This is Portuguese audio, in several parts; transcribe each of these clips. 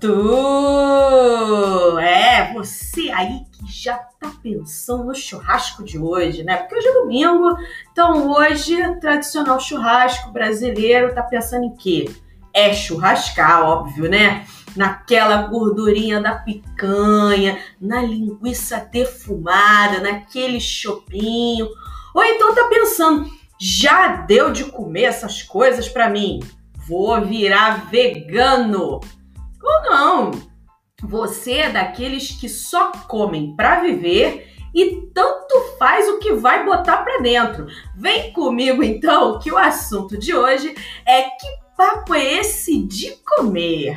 Tu! É, você aí que já tá pensando no churrasco de hoje, né? Porque hoje é domingo, então hoje, tradicional churrasco brasileiro, tá pensando em quê? É churrascar, óbvio, né? Naquela gordurinha da picanha, na linguiça defumada, naquele chopinho. Ou então tá pensando, já deu de comer essas coisas para mim? Vou virar vegano. Ou não, você é daqueles que só comem para viver e tanto faz o que vai botar para dentro. Vem comigo então, que o assunto de hoje é que papo é esse de comer?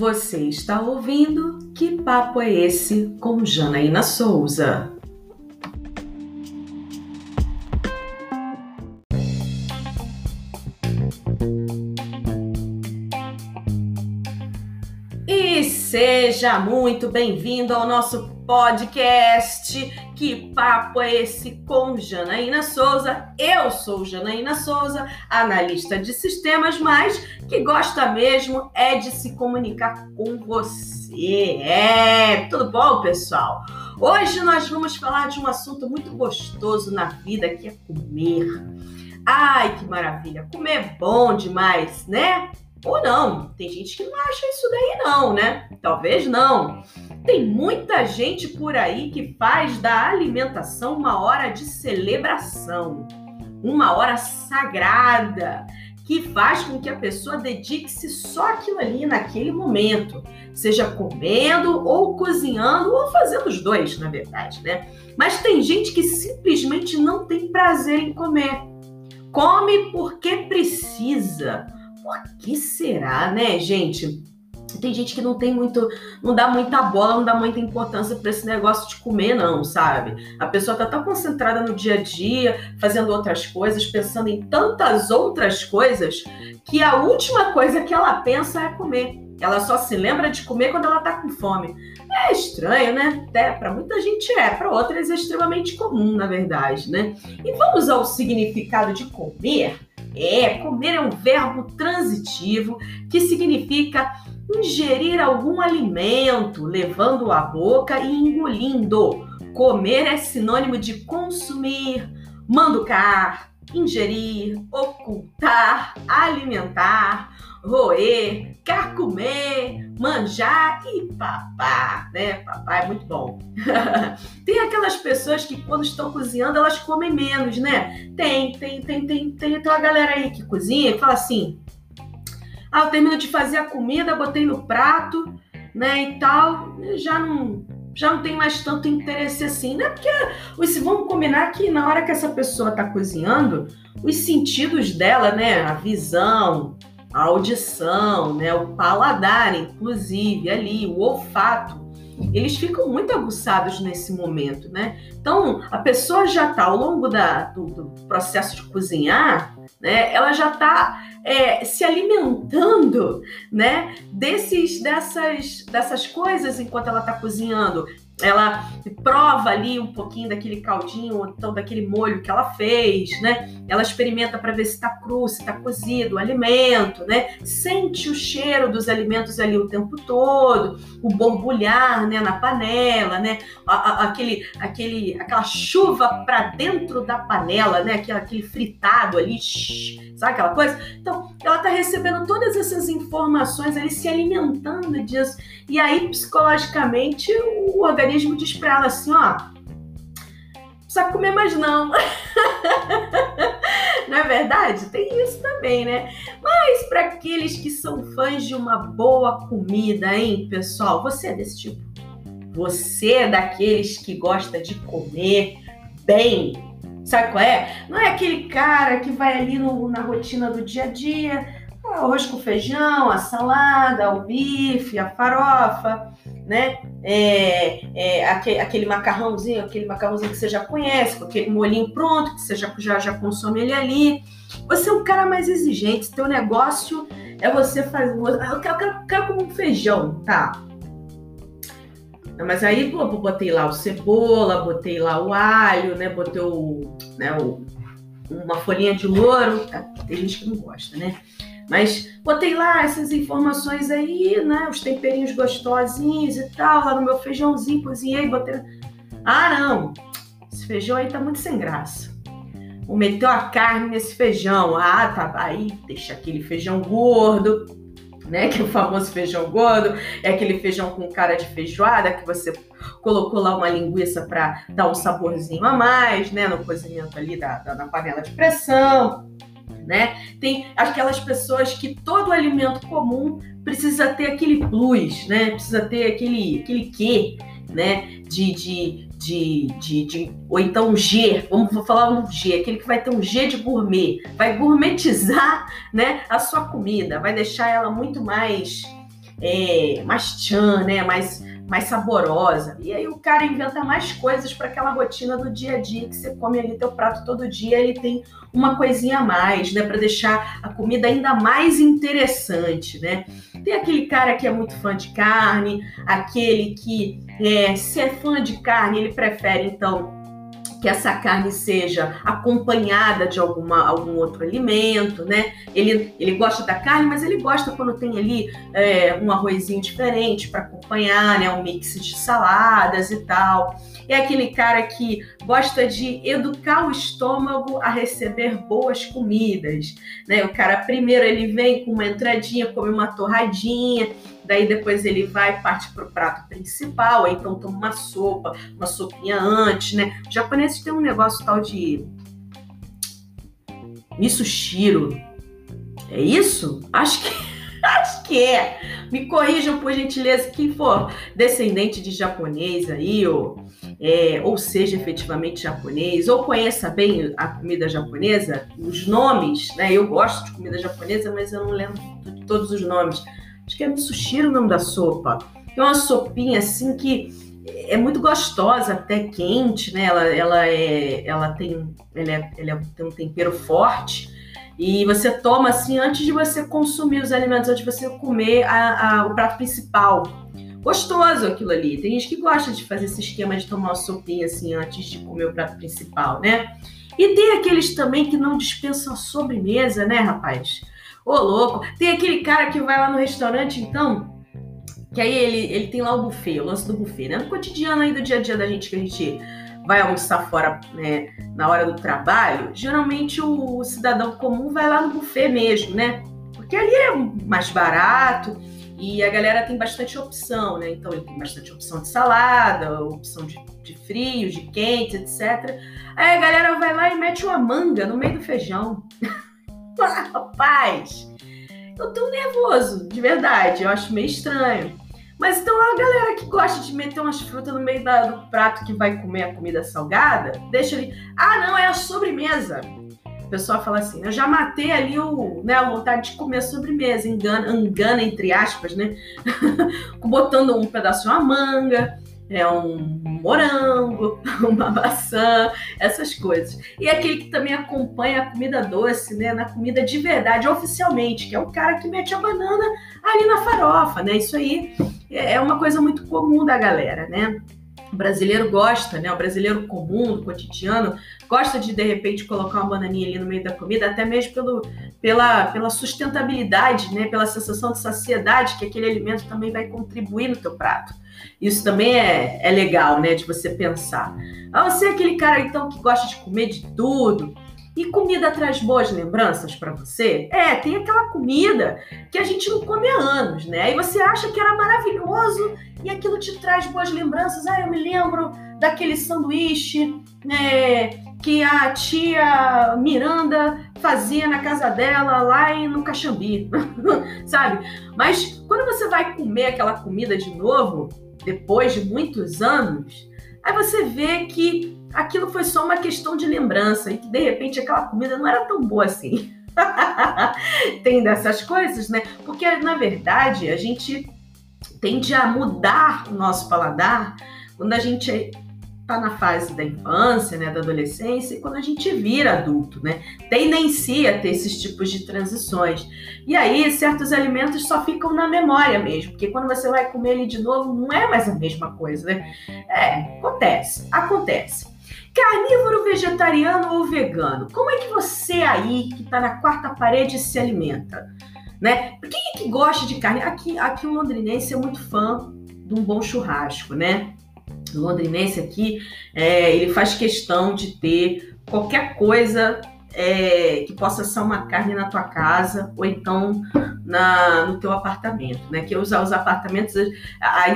Você está ouvindo Que Papo é Esse com Janaína Souza. Seja muito bem-vindo ao nosso podcast. Que papo é esse com Janaína Souza? Eu sou Janaína Souza, analista de sistemas, mas que gosta mesmo é de se comunicar com você. É, tudo bom, pessoal? Hoje nós vamos falar de um assunto muito gostoso na vida, que é comer. Ai, que maravilha! Comer é bom demais, né? Ou não. Tem gente que não acha isso daí, não, né? Talvez não. Tem muita gente por aí que faz da alimentação uma hora de celebração, uma hora sagrada, que faz com que a pessoa dedique-se só aquilo ali naquele momento, seja comendo ou cozinhando ou fazendo os dois, na verdade, né? Mas tem gente que simplesmente não tem prazer em comer. Come porque precisa por que será, né, gente? Tem gente que não tem muito, não dá muita bola, não dá muita importância para esse negócio de comer, não, sabe? A pessoa tá tão concentrada no dia a dia, fazendo outras coisas, pensando em tantas outras coisas, que a última coisa que ela pensa é comer. Ela só se lembra de comer quando ela tá com fome. É estranho, né? Até para muita gente é, para outras é extremamente comum, na verdade, né? E vamos ao significado de comer. É, comer é um verbo transitivo que significa ingerir algum alimento, levando à boca e engolindo. Comer é sinônimo de consumir, manducar, ingerir, ocultar, alimentar, roer, carcomer, manjar e papá, né? Papá é muito bom. tem aquelas pessoas que quando estão cozinhando elas comem menos, né? Tem, tem, tem, tem, tem, tem uma galera aí que cozinha e fala assim: "Ah, eu termino de fazer a comida, botei no prato, né, e tal, já não já não tem mais tanto interesse assim, né? Porque os, vamos combinar que na hora que essa pessoa está cozinhando, os sentidos dela, né, a visão, a audição, né, o paladar, inclusive ali, o olfato, eles ficam muito aguçados nesse momento, né? Então, a pessoa já está ao longo da, do, do, processo de cozinhar, né? Ela já está é, se alimentando, né? Desses, dessas, dessas coisas enquanto ela está cozinhando ela prova ali um pouquinho daquele caldinho, ou então daquele molho que ela fez, né? Ela experimenta para ver se está cru, se está cozido o alimento, né? Sente o cheiro dos alimentos ali o tempo todo, o borbulhar, né, na panela, né? A, a, aquele, aquele, aquela chuva para dentro da panela, né? Aquele, aquele fritado ali, sabe aquela coisa? Então, ela está recebendo todas essas informações ali, se alimentando disso. E aí, psicologicamente, o organismo diz para ela assim: ó, precisa comer mais não. não é verdade? Tem isso também, né? Mas para aqueles que são fãs de uma boa comida, hein, pessoal? Você é desse tipo? Você é daqueles que gosta de comer bem? Sabe qual é? Não é aquele cara que vai ali no, na rotina do dia a dia, arroz com feijão, a salada, o bife, a farofa, né? É, é, aquele, aquele, macarrãozinho, aquele macarrãozinho que você já conhece, com aquele molinho pronto, que você já, já, já consome ele ali. Você é um cara mais exigente, teu negócio é você fazer. Eu quero, eu quero, como um feijão, tá? Mas aí, pô, botei lá o cebola, botei lá o alho, né? Botei o, né, o, uma folhinha de louro. Tá? Tem gente que não gosta, né? Mas botei lá essas informações aí, né? Os temperinhos gostosinhos e tal, lá no meu feijãozinho, cozinhei, botei. Ah, não! Esse feijão aí tá muito sem graça. Vou meter a carne nesse feijão. Ah, tá. Aí deixa aquele feijão gordo, né? Que é o famoso feijão gordo, é aquele feijão com cara de feijoada que você colocou lá uma linguiça para dar um saborzinho a mais, né? No cozimento ali da, da, na panela de pressão, né? Tem aquelas pessoas que todo alimento comum precisa ter aquele plus, né? Precisa ter aquele, aquele quê, né? De, de, de, de, de, ou então um G, vamos falar um G, aquele que vai ter um G de gourmet, vai gourmetizar, né, a sua comida, vai deixar ela muito mais é, mais tchan, né, mais mais saborosa. E aí o cara inventa mais coisas para aquela rotina do dia a dia que você come ali teu prato todo dia, ele tem uma coisinha a mais, né, para deixar a comida ainda mais interessante, né? Tem aquele cara que é muito fã de carne, aquele que é, se é fã de carne, ele prefere então que essa carne seja acompanhada de alguma, algum outro alimento, né? Ele, ele gosta da carne, mas ele gosta quando tem ali é, um arrozinho diferente para acompanhar, né? Um mix de saladas e tal. É aquele cara que gosta de educar o estômago a receber boas comidas, né? O cara primeiro ele vem com uma entradinha, come uma torradinha, daí depois ele vai parte para o prato principal, aí então toma uma sopa, uma sopinha antes, né? Os japoneses têm um negócio tal de misushiro. É isso? Acho que acho que é. Me corrijam por gentileza quem for descendente de japonês aí ou é, ou seja efetivamente japonês, ou conheça bem a comida japonesa, os nomes, né? Eu gosto de comida japonesa, mas eu não lembro todos os nomes acho que é sushi o nome da sopa. É uma sopinha assim que é muito gostosa, até quente, né? Ela, ela, é, ela, tem, ela, é, ela é, tem um tempero forte. E você toma assim antes de você consumir os alimentos, antes de você comer a, a, o prato principal. Gostoso aquilo ali. Tem gente que gosta de fazer esse esquema de tomar uma sopinha assim antes de comer o prato principal, né? E tem aqueles também que não dispensam a sobremesa, né, rapaz? Ô, louco. Tem aquele cara que vai lá no restaurante, então, que aí ele, ele tem lá o buffet, o lance do buffet, né? No cotidiano aí do dia a dia da gente, que a gente vai almoçar fora né, na hora do trabalho, geralmente o cidadão comum vai lá no buffet mesmo, né? Porque ali é mais barato e a galera tem bastante opção, né? Então ele tem bastante opção de salada, opção de, de frio, de quente, etc. Aí a galera vai lá e mete uma manga no meio do feijão. Rapaz, eu tô nervoso, de verdade. Eu acho meio estranho. Mas então a galera que gosta de meter umas frutas no meio do prato que vai comer a comida salgada, deixa ali. Ah, não, é a sobremesa. O pessoal fala assim, eu já matei ali o, né, a vontade de comer a sobremesa, engana, engana entre aspas, né? Botando um pedaço de uma manga, é um morango, uma maçã, essas coisas. E aquele que também acompanha a comida doce, né, na comida de verdade, oficialmente, que é o cara que mete a banana ali na farofa, né? Isso aí é uma coisa muito comum da galera, né? O brasileiro gosta, né? O brasileiro comum, do cotidiano, gosta de de repente colocar uma bananinha ali no meio da comida, até mesmo pelo, pela, pela sustentabilidade, né? Pela sensação de saciedade que aquele alimento também vai contribuir no teu prato. Isso também é, é legal, né? De você pensar. Ah, você é aquele cara, então, que gosta de comer de tudo. E comida traz boas lembranças para você? É, tem aquela comida que a gente não come há anos, né? E você acha que era maravilhoso e aquilo te traz boas lembranças. Ah, eu me lembro daquele sanduíche né, que a tia Miranda fazia na casa dela lá no Caxambi, sabe? Mas quando você vai comer aquela comida de novo, depois de muitos anos, aí você vê que aquilo foi só uma questão de lembrança e que de repente aquela comida não era tão boa assim. Tem dessas coisas, né? Porque na verdade a gente tende a mudar o nosso paladar quando a gente está na fase da infância, né, da adolescência, e quando a gente vira adulto, né, tendencia a ter esses tipos de transições. E aí, certos alimentos só ficam na memória mesmo, porque quando você vai comer ele de novo, não é mais a mesma coisa, né? É, acontece, acontece. Carnívoro, vegetariano ou vegano? Como é que você aí, que está na quarta parede, se alimenta? Né? Quem é que gosta de carne? Aqui, aqui o londrinense é muito fã de um bom churrasco, né? Londrinense aqui, é, ele faz questão de ter qualquer coisa é, que possa ser uma carne na tua casa ou então na, no teu apartamento, né? Que usar os apartamentos, a, a,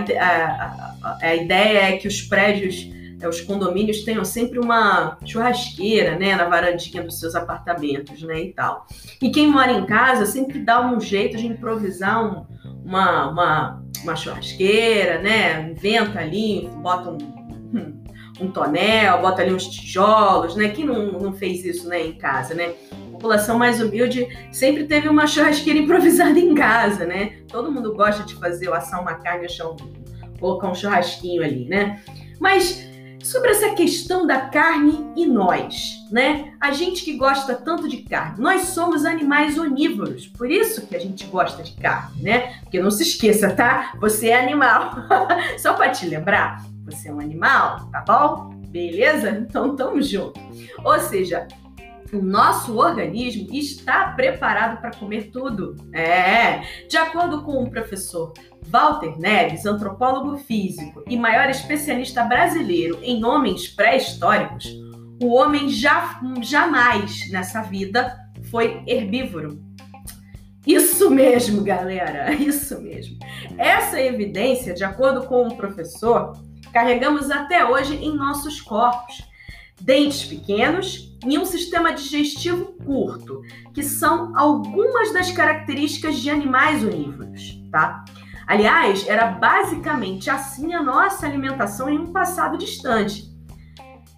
a, a ideia é que os prédios é, os condomínios tenham sempre uma churrasqueira, né, na varandinha dos seus apartamentos, né, e tal. E quem mora em casa sempre dá um jeito de improvisar um, uma, uma, uma churrasqueira, né, inventa ali, bota um, um tonel, bota ali uns tijolos, né, quem não, não fez isso, né, em casa, né? população mais humilde sempre teve uma churrasqueira improvisada em casa, né? Todo mundo gosta de fazer, assar uma carne, colocar um churrasquinho ali, né? Mas sobre essa questão da carne e nós, né? A gente que gosta tanto de carne, nós somos animais onívoros, por isso que a gente gosta de carne, né? Porque não se esqueça, tá? Você é animal. Só para te lembrar, você é um animal, tá bom? Beleza? Então tamo junto. Ou seja, o nosso organismo está preparado para comer tudo. É, de acordo com o professor Walter Neves, antropólogo físico e maior especialista brasileiro em homens pré-históricos, o homem já, jamais nessa vida foi herbívoro. Isso mesmo, galera, isso mesmo. Essa evidência, de acordo com o professor, carregamos até hoje em nossos corpos. Dentes pequenos, e um sistema digestivo curto, que são algumas das características de animais onívoros, tá? Aliás, era basicamente assim a nossa alimentação em um passado distante.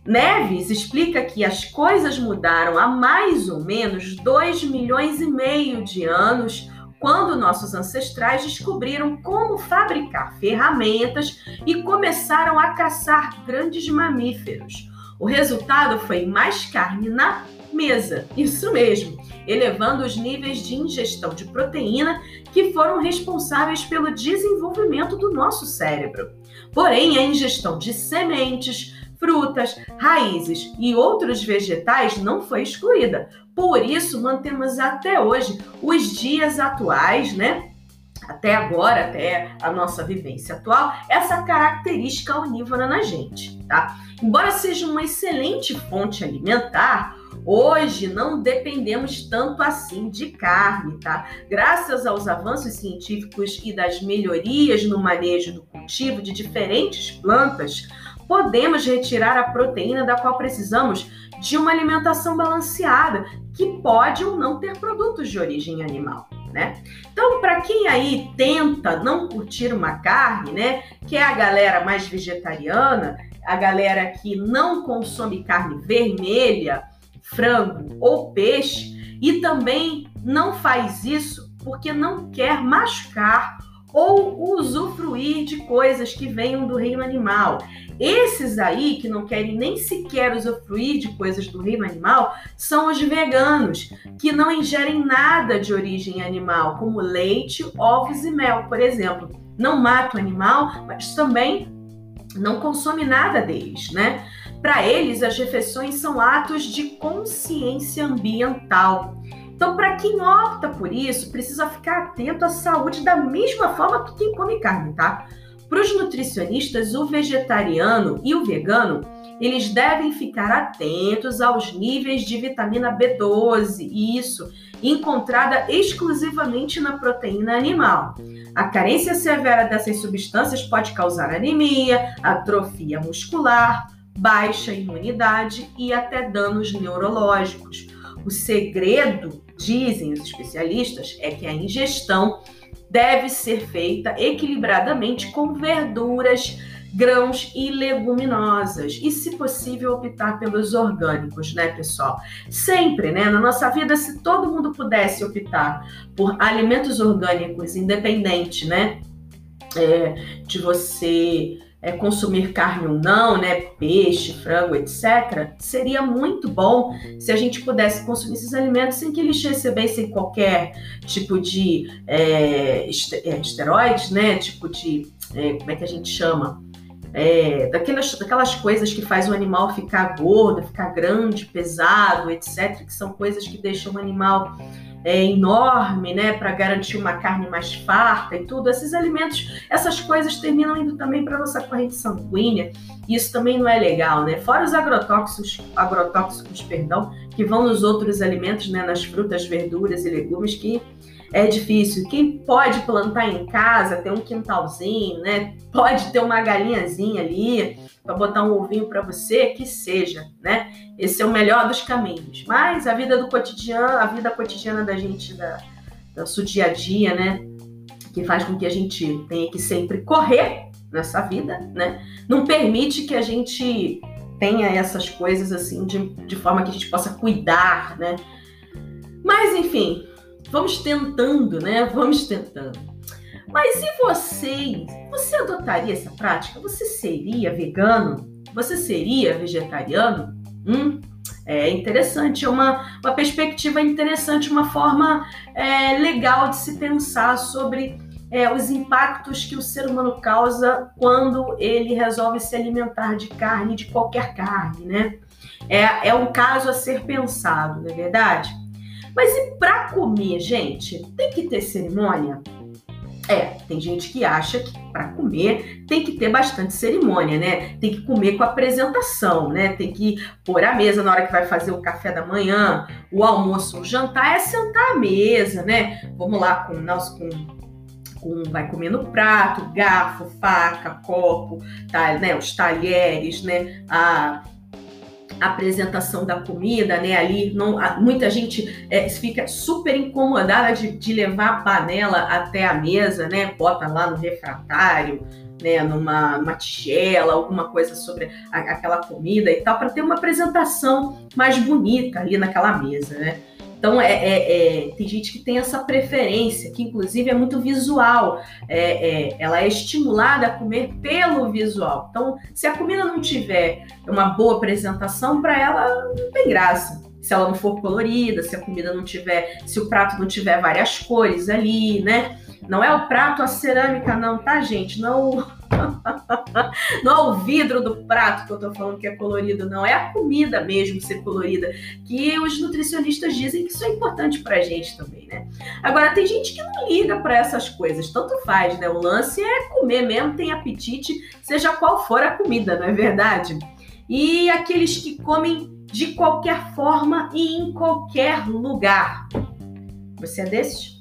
Neves explica que as coisas mudaram há mais ou menos 2 milhões e meio de anos, quando nossos ancestrais descobriram como fabricar ferramentas e começaram a caçar grandes mamíferos. O resultado foi mais carne na mesa, isso mesmo, elevando os níveis de ingestão de proteína que foram responsáveis pelo desenvolvimento do nosso cérebro. Porém, a ingestão de sementes, frutas, raízes e outros vegetais não foi excluída. Por isso, mantemos até hoje os dias atuais, né? até agora, até a nossa vivência atual, essa característica onívora na gente, tá? Embora seja uma excelente fonte alimentar, hoje não dependemos tanto assim de carne, tá? Graças aos avanços científicos e das melhorias no manejo do cultivo de diferentes plantas, podemos retirar a proteína da qual precisamos de uma alimentação balanceada, que pode ou não ter produtos de origem animal né? Então, para quem aí tenta não curtir uma carne, né, que é a galera mais vegetariana, a galera que não consome carne vermelha, frango ou peixe, e também não faz isso porque não quer machucar ou usufruir de coisas que venham do reino animal. Esses aí que não querem nem sequer usufruir de coisas do reino animal são os veganos, que não ingerem nada de origem animal, como leite, ovos e mel, por exemplo. Não mata o animal, mas também não consome nada deles, né? Para eles, as refeições são atos de consciência ambiental. Então, para quem opta por isso, precisa ficar atento à saúde da mesma forma que quem come carne, tá? Para os nutricionistas, o vegetariano e o vegano, eles devem ficar atentos aos níveis de vitamina B12, isso, encontrada exclusivamente na proteína animal. A carência severa dessas substâncias pode causar anemia, atrofia muscular, baixa imunidade e até danos neurológicos. O segredo, dizem os especialistas, é que a ingestão deve ser feita equilibradamente com verduras, grãos e leguminosas e, se possível, optar pelos orgânicos, né, pessoal? Sempre, né, na nossa vida, se todo mundo pudesse optar por alimentos orgânicos, independente, né, é, de você é, consumir carne ou não, né, peixe, frango, etc., seria muito bom se a gente pudesse consumir esses alimentos sem que eles recebessem qualquer tipo de é, é esteroides, né, tipo de, é, como é que a gente chama? É, daquelas, daquelas coisas que faz o animal ficar gordo, ficar grande, pesado, etc., que são coisas que deixam o animal é, enorme, né, para garantir uma carne mais farta e tudo, esses alimentos, essas coisas terminam indo também para nossa corrente sanguínea. E isso também não é legal, né? Fora os agrotóxicos, agrotóxicos, perdão, que vão nos outros alimentos, né, nas frutas, verduras e legumes que é difícil. Quem pode plantar em casa, ter um quintalzinho, né? Pode ter uma galinhazinha ali para botar um ovinho para você, que seja, né? Esse é o melhor dos caminhos. Mas a vida do cotidiano, a vida cotidiana da gente, da, do nosso dia a dia, né? Que faz com que a gente tenha que sempre correr nessa vida, né? Não permite que a gente tenha essas coisas assim de, de forma que a gente possa cuidar, né? Mas enfim, vamos tentando, né? Vamos tentando. Mas e você? Você adotaria essa prática? Você seria vegano? Você seria vegetariano? Hum, é interessante, é uma, uma perspectiva interessante, uma forma é, legal de se pensar sobre é, os impactos que o ser humano causa quando ele resolve se alimentar de carne, de qualquer carne, né? É, é um caso a ser pensado, não é verdade? Mas e para comer, gente? Tem que ter cerimônia? É, tem gente que acha que para comer tem que ter bastante cerimônia, né? Tem que comer com apresentação, né? Tem que pôr a mesa na hora que vai fazer o café da manhã, o almoço, o jantar é sentar à mesa, né? Vamos lá com nosso com, vai comendo prato, garfo, faca, copo, tá, né? Os talheres, né? A apresentação da comida, né? Ali não, muita gente é, fica super incomodada de, de, levar a panela até a mesa, né? Bota lá no refratário, né? Numa, numa tigela, alguma coisa sobre a, aquela comida e tal, para ter uma apresentação mais bonita ali naquela mesa, né? Então, é, é, é, tem gente que tem essa preferência, que inclusive é muito visual. É, é, ela é estimulada a comer pelo visual. Então, se a comida não tiver uma boa apresentação, para ela não tem graça. Se ela não for colorida, se a comida não tiver, se o prato não tiver várias cores ali, né? Não é o prato, a cerâmica, não, tá, gente? Não não é o vidro do prato que eu tô falando que é colorido, não. É a comida mesmo ser colorida. Que os nutricionistas dizem que isso é importante pra gente também, né? Agora, tem gente que não liga para essas coisas. Tanto faz, né? O lance é comer mesmo, tem apetite, seja qual for a comida, não é verdade? E aqueles que comem de qualquer forma e em qualquer lugar. Você é desses?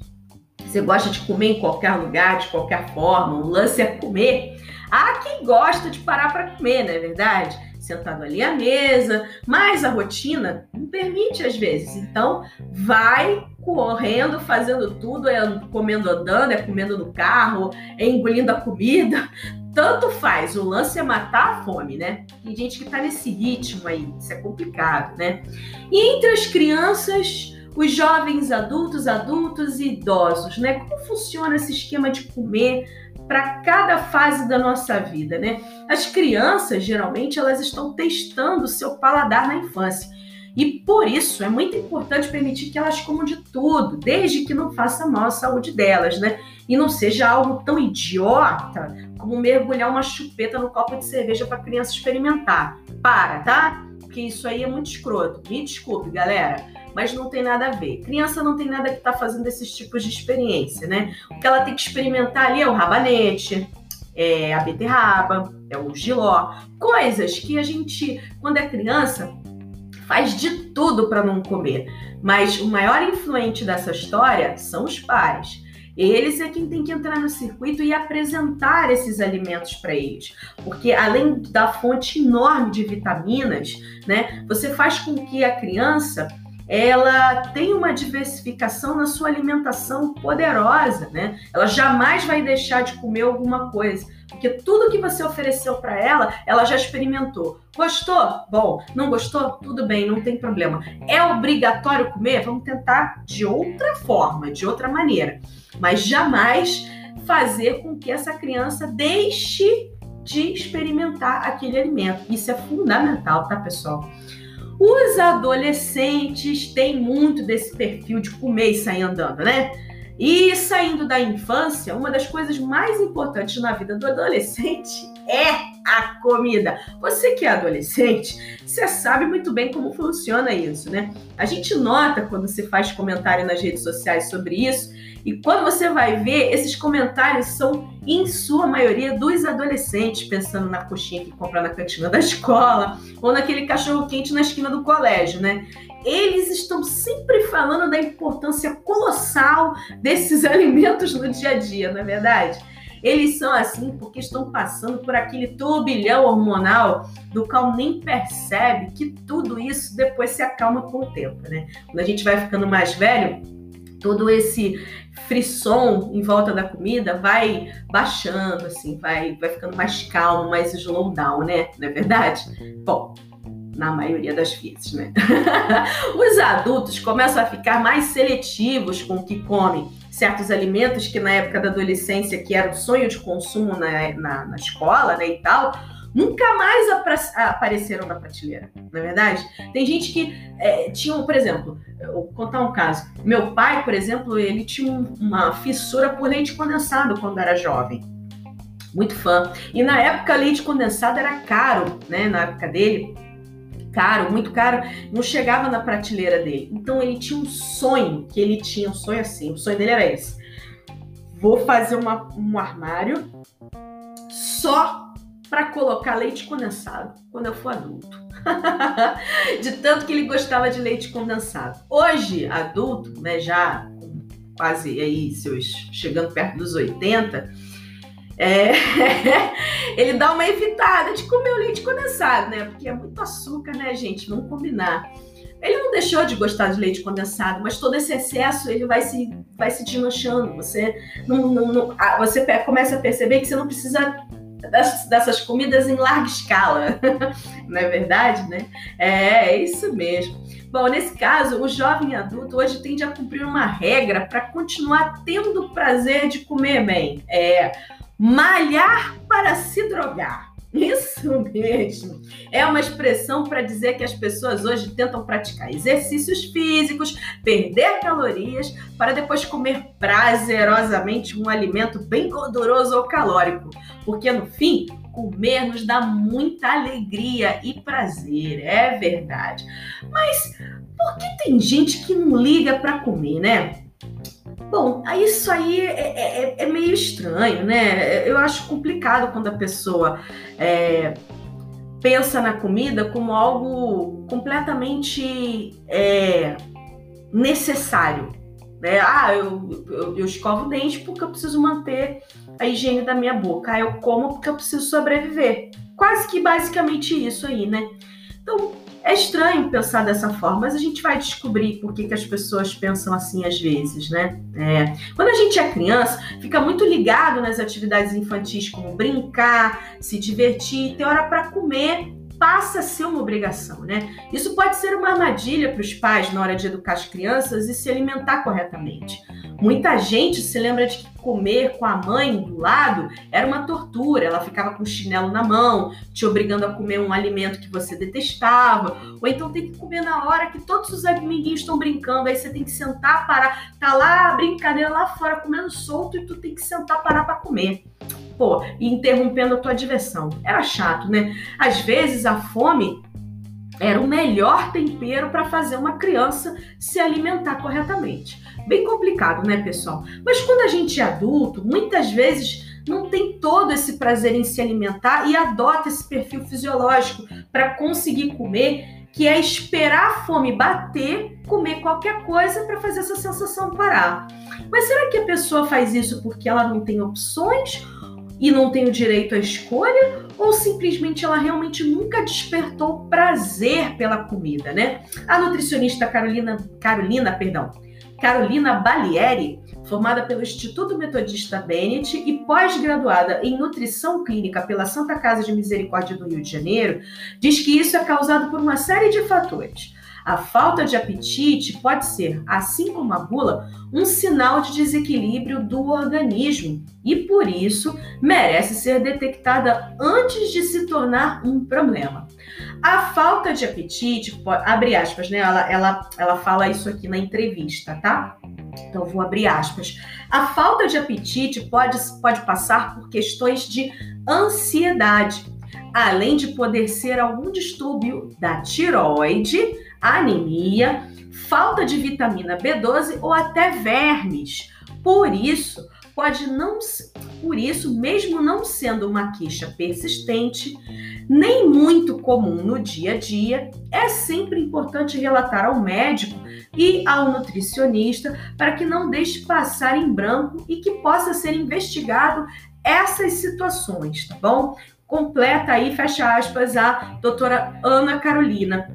Você gosta de comer em qualquer lugar, de qualquer forma, o lance é comer. Há quem gosta de parar para comer, não é verdade? Sentado ali à mesa, mas a rotina não permite às vezes. Então, vai correndo, fazendo tudo, é comendo andando, é comendo no carro, é engolindo a comida. Tanto faz, o lance é matar a fome, né? Tem gente que tá nesse ritmo aí, isso é complicado, né? E entre as crianças, os jovens adultos, adultos e idosos, né? Como funciona esse esquema de comer para cada fase da nossa vida, né? As crianças, geralmente, elas estão testando o seu paladar na infância. E por isso é muito importante permitir que elas comam de tudo, desde que não faça mal à saúde delas, né? E não seja algo tão idiota como mergulhar uma chupeta no copo de cerveja para criança experimentar. Para, tá? Porque isso aí é muito escroto. Me desculpe, galera mas não tem nada a ver. Criança não tem nada que tá fazendo esses tipos de experiência, né? O que ela tem que experimentar ali é o rabanete, é a beterraba, é o giló, coisas que a gente, quando é criança, faz de tudo para não comer. Mas o maior influente dessa história são os pais. Eles é quem tem que entrar no circuito e apresentar esses alimentos para eles. Porque além da fonte enorme de vitaminas, né, você faz com que a criança ela tem uma diversificação na sua alimentação poderosa, né? Ela jamais vai deixar de comer alguma coisa, porque tudo que você ofereceu para ela, ela já experimentou. Gostou? Bom. Não gostou? Tudo bem, não tem problema. É obrigatório comer? Vamos tentar de outra forma, de outra maneira. Mas jamais fazer com que essa criança deixe de experimentar aquele alimento. Isso é fundamental, tá, pessoal? Os adolescentes têm muito desse perfil de comer e sair andando, né? E saindo da infância, uma das coisas mais importantes na vida do adolescente é a comida. Você que é adolescente, você sabe muito bem como funciona isso, né? A gente nota quando se faz comentário nas redes sociais sobre isso, e quando você vai ver, esses comentários são, em sua maioria, dos adolescentes, pensando na coxinha que compra na cantina da escola, ou naquele cachorro quente na esquina do colégio, né? eles estão sempre falando da importância colossal desses alimentos no dia a dia, não é verdade? Eles são assim porque estão passando por aquele turbilhão hormonal do qual nem percebe que tudo isso depois se acalma com o tempo, né? Quando a gente vai ficando mais velho, todo esse frisson em volta da comida vai baixando, assim, vai, vai ficando mais calmo, mais slowdown, né? Não é verdade? Bom, na maioria das vezes, né? Os adultos começam a ficar mais seletivos com o que comem. Certos alimentos que na época da adolescência, que era o sonho de consumo na, na, na escola, né, e tal, nunca mais apareceram na prateleira, na é verdade? Tem gente que é, tinha, por exemplo, vou contar um caso. Meu pai, por exemplo, ele tinha uma fissura por leite condensado quando era jovem. Muito fã. E na época, leite condensado era caro, né? Na época dele caro, muito caro, não chegava na prateleira dele. Então ele tinha um sonho, que ele tinha um sonho assim, o sonho dele era esse. Vou fazer uma, um armário só para colocar leite condensado quando eu for adulto. de tanto que ele gostava de leite condensado. Hoje, adulto, né, já quase aí seus chegando perto dos 80, é, ele dá uma evitada de comer o leite condensado, né? Porque é muito açúcar, né, gente? Vamos combinar. Ele não deixou de gostar de leite condensado, mas todo esse excesso ele vai se, vai se desmanchando. Você, não, não, não, você começa a perceber que você não precisa dessas comidas em larga escala, não é verdade, né? É, é isso mesmo. Bom, nesse caso, o jovem adulto hoje tende a cumprir uma regra para continuar tendo prazer de comer bem. É, malhar para se drogar. Isso mesmo. É uma expressão para dizer que as pessoas hoje tentam praticar exercícios físicos, perder calorias, para depois comer prazerosamente um alimento bem gorduroso ou calórico. Porque no fim, comer nos dá muita alegria e prazer, é verdade. Mas por que tem gente que não liga para comer, né? Bom, isso aí é, é, é, é, meio estranho, né? Eu acho complicado quando a pessoa é, pensa na comida como algo completamente é, necessário. Né? Ah, eu, eu, eu escovo o dente porque eu preciso manter a higiene da minha boca. Ah, eu como porque eu preciso sobreviver. Quase que basicamente isso aí, né? Então, é estranho pensar dessa forma, mas a gente vai descobrir por que, que as pessoas pensam assim às vezes, né? É. Quando a gente é criança, fica muito ligado nas atividades infantis, como brincar, se divertir, ter hora para comer passa a ser uma obrigação, né? Isso pode ser uma armadilha para os pais na hora de educar as crianças e se alimentar corretamente. Muita gente se lembra de que comer com a mãe do lado era uma tortura. Ela ficava com o chinelo na mão, te obrigando a comer um alimento que você detestava, ou então tem que comer na hora que todos os amiguinhos estão brincando, aí você tem que sentar, parar, tá lá a brincadeira lá fora comendo solto e tu tem que sentar, parar para comer pô, e interrompendo a tua diversão. Era chato, né? Às vezes a fome era o melhor tempero para fazer uma criança se alimentar corretamente. Bem complicado, né, pessoal? Mas quando a gente é adulto, muitas vezes não tem todo esse prazer em se alimentar e adota esse perfil fisiológico para conseguir comer, que é esperar a fome bater, comer qualquer coisa para fazer essa sensação parar. Mas será que a pessoa faz isso porque ela não tem opções e não tem o direito à escolha ou simplesmente ela realmente nunca despertou prazer pela comida, né? A nutricionista Carolina, Carolina, perdão, Carolina Balieri, formada pelo Instituto Metodista Bennett e pós-graduada em nutrição clínica pela Santa Casa de Misericórdia do Rio de Janeiro, diz que isso é causado por uma série de fatores. A falta de apetite pode ser, assim como a gula, um sinal de desequilíbrio do organismo e, por isso, merece ser detectada antes de se tornar um problema. A falta de apetite, abre aspas, né? Ela, ela, ela fala isso aqui na entrevista, tá? Então, vou abrir aspas. A falta de apetite pode, pode passar por questões de ansiedade, além de poder ser algum distúrbio da tiroide, anemia, falta de vitamina B12 ou até vermes. Por isso, pode não por isso, mesmo não sendo uma queixa persistente, nem muito comum no dia a dia, é sempre importante relatar ao médico e ao nutricionista para que não deixe passar em branco e que possa ser investigado essas situações, tá bom? completa aí, fecha aspas, a doutora Ana Carolina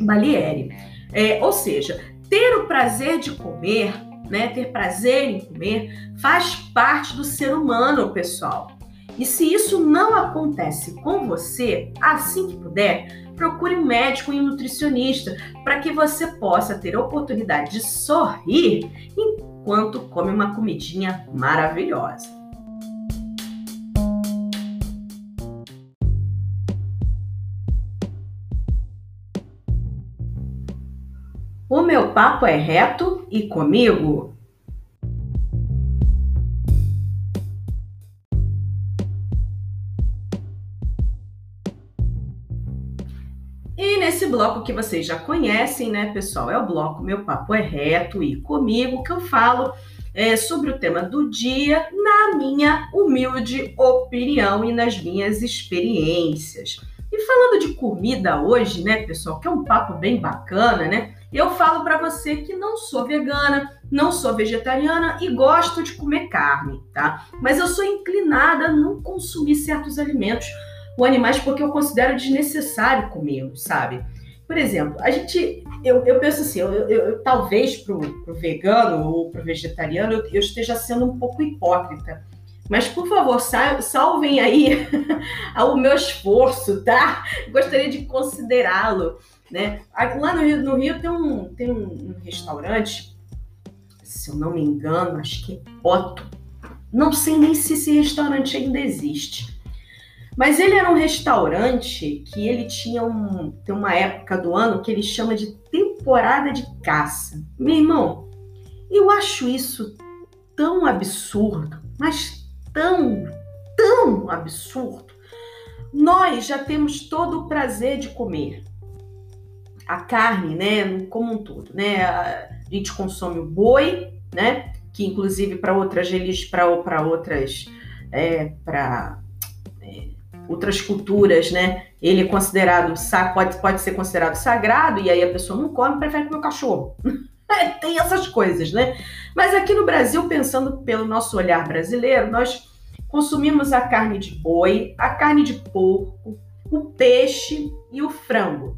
Balieri. É, ou seja, ter o prazer de comer, né, ter prazer em comer, faz parte do ser humano, pessoal. E se isso não acontece com você, assim que puder, procure um médico e um nutricionista para que você possa ter a oportunidade de sorrir enquanto come uma comidinha maravilhosa. O meu papo é reto e comigo. E nesse bloco que vocês já conhecem, né, pessoal, é o bloco Meu Papo é Reto e Comigo, que eu falo é, sobre o tema do dia na minha humilde opinião e nas minhas experiências. E falando de comida hoje, né, pessoal, que é um papo bem bacana, né? Eu falo para você que não sou vegana, não sou vegetariana e gosto de comer carne, tá? Mas eu sou inclinada a não consumir certos alimentos ou animais porque eu considero desnecessário comê-los, sabe? Por exemplo, a gente, eu, eu penso assim, eu, eu, eu talvez pro, pro vegano ou pro vegetariano eu, eu esteja sendo um pouco hipócrita. Mas, por favor, salvem aí o meu esforço, tá? Gostaria de considerá-lo. Né? Lá no Rio, no Rio tem, um, tem um, restaurante, se eu não me engano, acho que é Otto. Não sei nem se esse restaurante ainda existe. Mas ele era um restaurante que ele tinha um, tem uma época do ano que ele chama de temporada de caça. Meu irmão, eu acho isso tão absurdo, mas tão, tão absurdo. Nós já temos todo o prazer de comer a carne, né, como um todo, né? A gente consome o boi, né, que inclusive para outras para para outras é, para é, outras culturas, né, ele é considerado pode pode ser considerado sagrado e aí a pessoa não come, prefere comer o cachorro. É, tem essas coisas, né? Mas aqui no Brasil, pensando pelo nosso olhar brasileiro, nós consumimos a carne de boi, a carne de porco, o peixe e o frango.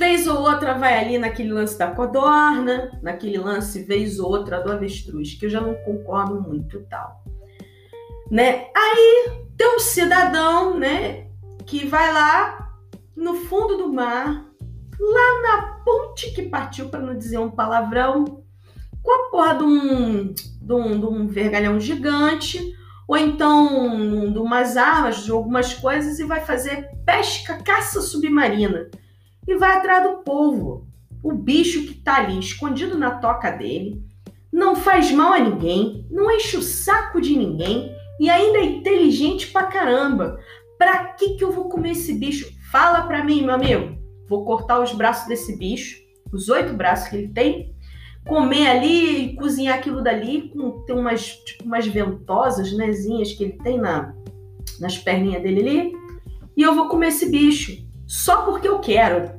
Vez ou outra vai ali naquele lance da codorna, naquele lance vez ou outra do avestruz, que eu já não concordo muito tal. Né? Aí tem um cidadão, né, que vai lá no fundo do mar, lá na ponte que partiu, para não dizer um palavrão, com a porra de um, de um, de um vergalhão gigante, ou então de umas armas, de algumas coisas, e vai fazer pesca, caça submarina e vai atrás do povo. O bicho que tá ali escondido na toca dele, não faz mal a ninguém, não enche o saco de ninguém e ainda é inteligente pra caramba. Pra que que eu vou comer esse bicho? Fala pra mim, meu amigo. Vou cortar os braços desse bicho, os oito braços que ele tem, comer ali e cozinhar aquilo dali com tem umas tipo umas ventosas, nezinhas que ele tem na nas perninhas dele ali, e eu vou comer esse bicho só porque eu quero.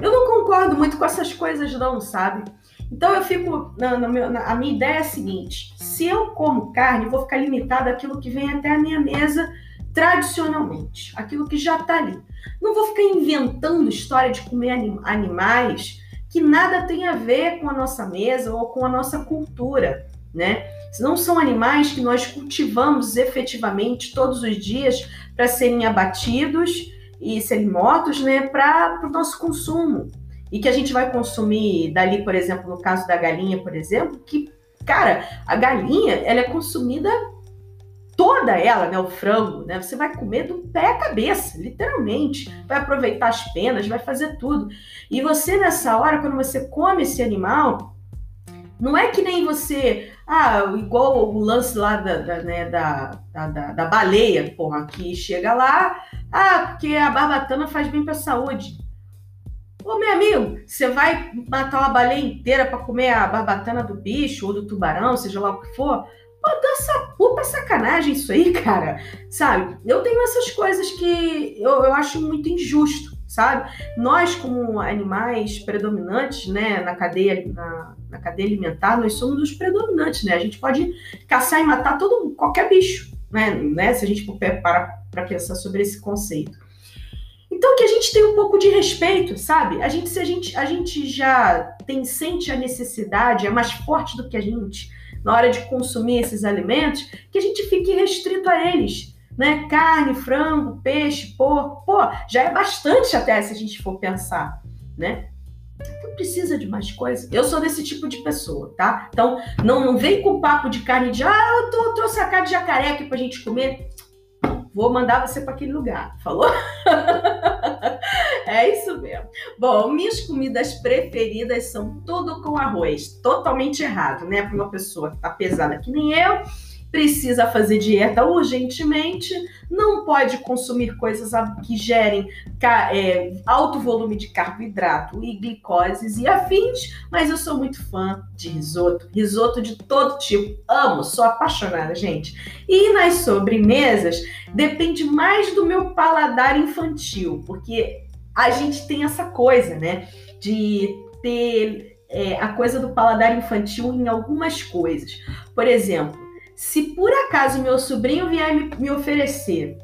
Eu não concordo muito com essas coisas, não, sabe? Então eu fico. Na, na, na, a minha ideia é a seguinte: se eu como carne, vou ficar limitada àquilo que vem até a minha mesa tradicionalmente, aquilo que já está ali. Não vou ficar inventando história de comer anim, animais que nada tem a ver com a nossa mesa ou com a nossa cultura, né? Não são animais que nós cultivamos efetivamente todos os dias para serem abatidos e serem mortos, né, para o nosso consumo. e que a gente vai consumir dali, por exemplo, no caso da galinha, por exemplo, que, cara, a galinha, ela é consumida toda ela, né, o frango, né? Você vai comer do pé à cabeça, literalmente. Vai aproveitar as penas, vai fazer tudo. E você nessa hora, quando você come esse animal, não é que nem você, ah, igual o lance lá da, da, né, da, da, da, baleia, porra, que chega lá, ah, porque a barbatana faz bem para a saúde. Ô, meu amigo, você vai matar uma baleia inteira para comer a barbatana do bicho ou do tubarão, seja lá o que for? Pô, essa puta sacanagem isso aí, cara. Sabe? Eu tenho essas coisas que eu, eu acho muito injusto, sabe? Nós, como animais predominantes, né, na cadeia, na, na cadeia alimentar, nós somos os predominantes, né? A gente pode caçar e matar todo, qualquer bicho, né? né? Se a gente for parar para pensar sobre esse conceito. Então que a gente tenha um pouco de respeito, sabe? A gente, se a gente, a gente já tem sente a necessidade, é mais forte do que a gente na hora de consumir esses alimentos, que a gente fique restrito a eles. Né? Carne, frango, peixe, porco, pô, já é bastante até se a gente for pensar, né? Não precisa de mais coisa. Eu sou desse tipo de pessoa, tá? Então, não, não vem com papo de carne de, ah, eu tô, trouxe a carne de jacaré aqui pra gente comer. Vou mandar você para aquele lugar, falou? É isso mesmo. Bom, minhas comidas preferidas são tudo com arroz. Totalmente errado, né? Para uma pessoa que tá pesada que nem eu precisa fazer dieta urgentemente, não pode consumir coisas que gerem é, alto volume de carboidrato e glicoses e afins, mas eu sou muito fã de risoto, risoto de todo tipo, amo, sou apaixonada, gente. E nas sobremesas, depende mais do meu paladar infantil, porque a gente tem essa coisa, né, de ter é, a coisa do paladar infantil em algumas coisas. Por exemplo, se por acaso meu sobrinho vier me, me oferecer,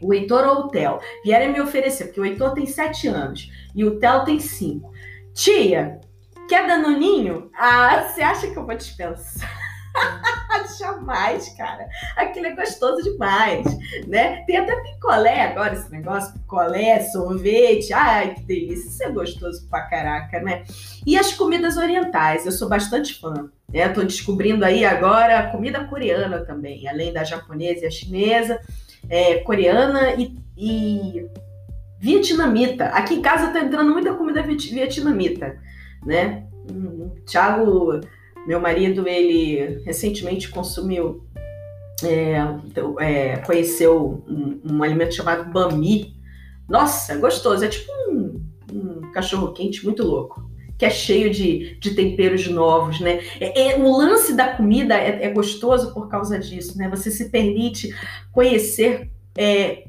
o Heitor ou o Theo, vierem me oferecer, porque o Heitor tem 7 anos e o Theo tem 5. Tia, quer danoninho? Ah, você acha que eu vou dispensar? Jamais, cara. Aquilo é gostoso demais, né? Tem até picolé agora, esse negócio, picolé, sorvete. Ai, que delícia. Isso é gostoso pra caraca, né? E as comidas orientais, eu sou bastante fã. Né? Tô descobrindo aí agora a comida coreana também, além da japonesa e a chinesa, é, coreana e, e vietnamita. Aqui em casa tá entrando muita comida vietnamita, né? Hum, Thiago meu marido, ele recentemente consumiu, é, é, conheceu um, um, alimento chamado bami. Nossa, é gostoso. É tipo um, um cachorro quente muito louco que é cheio de, de temperos novos, né? É, é, o lance da comida é, é, gostoso por causa disso, né? Você se permite conhecer. É,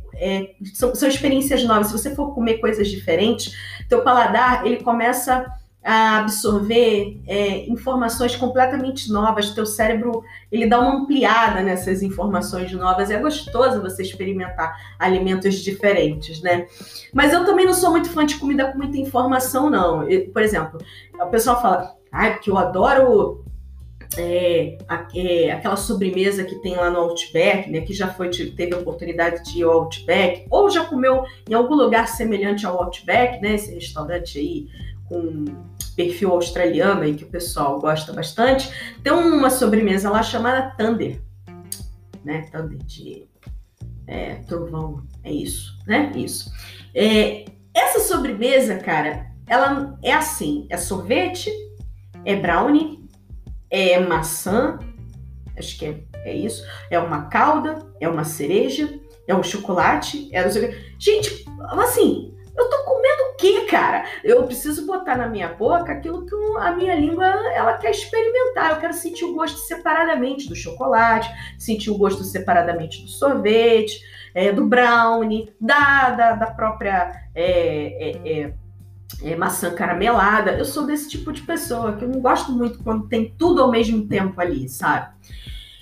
são, são experiências novas. Se você for comer coisas diferentes, teu paladar ele começa a absorver é, informações completamente novas. Teu cérebro ele dá uma ampliada nessas informações novas. É gostoso você experimentar alimentos diferentes, né? Mas eu também não sou muito fã de comida com muita informação, não. Eu, por exemplo, o pessoal fala, ah, porque eu adoro é, é, aquela sobremesa que tem lá no Outback, né, que já foi teve a oportunidade de ir ao Outback, ou já comeu em algum lugar semelhante ao Outback, né, esse restaurante aí com perfil australiano aí que o pessoal gosta bastante, tem uma sobremesa lá chamada Thunder, né? Thunder de é, trovão, é isso, né? Isso. É, essa sobremesa, cara, ela é assim: é sorvete, é brownie, é maçã, acho que é, é isso, é uma calda, é uma cereja, é um chocolate, é gente, assim, eu tô comendo o quê, cara? Eu preciso botar na minha boca aquilo que a minha língua ela quer experimentar. Eu quero sentir o gosto separadamente do chocolate, sentir o gosto separadamente do sorvete, é, do brownie, da, da, da própria é, é, é, é maçã caramelada. Eu sou desse tipo de pessoa que eu não gosto muito quando tem tudo ao mesmo tempo ali, sabe?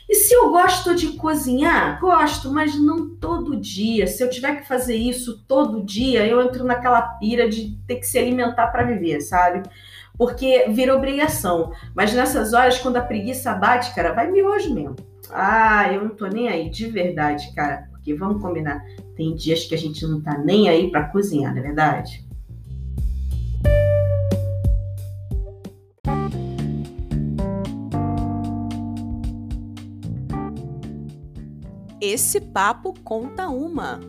E se eu gosto de cozinhar? Gosto, mas não todo dia. Se eu tiver que fazer isso todo dia, eu entro naquela pira de ter que se alimentar para viver, sabe? Porque vira obrigação. Mas nessas horas, quando a preguiça bate, cara, vai hoje mesmo. Ah, eu não tô nem aí, de verdade, cara. Porque vamos combinar, tem dias que a gente não tá nem aí para cozinhar, não é verdade? Esse Papo Conta Uma.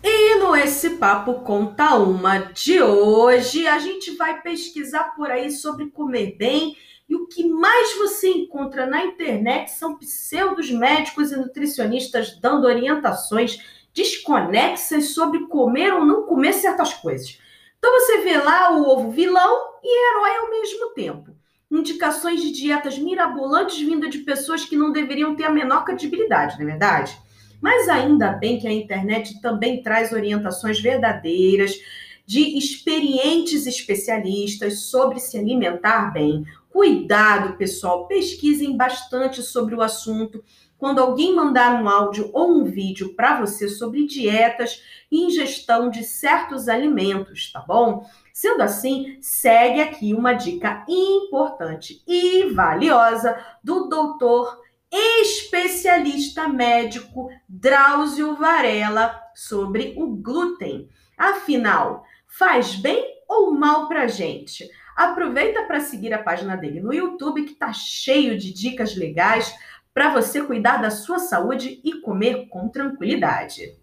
E no Esse Papo Conta Uma de hoje, a gente vai pesquisar por aí sobre comer bem e o que mais você encontra na internet são pseudos médicos e nutricionistas dando orientações desconexas sobre comer ou não comer certas coisas. Então você vê lá o ovo vilão e herói ao mesmo tempo indicações de dietas mirabolantes vindas de pessoas que não deveriam ter a menor credibilidade, não é verdade? Mas ainda bem que a internet também traz orientações verdadeiras de experientes especialistas sobre se alimentar bem. Cuidado, pessoal, pesquisem bastante sobre o assunto. Quando alguém mandar um áudio ou um vídeo para você sobre dietas e ingestão de certos alimentos, tá bom? Sendo assim, segue aqui uma dica importante e valiosa do doutor especialista médico Drauzio Varela sobre o glúten. Afinal, faz bem ou mal para gente? Aproveita para seguir a página dele no YouTube, que está cheio de dicas legais para você cuidar da sua saúde e comer com tranquilidade.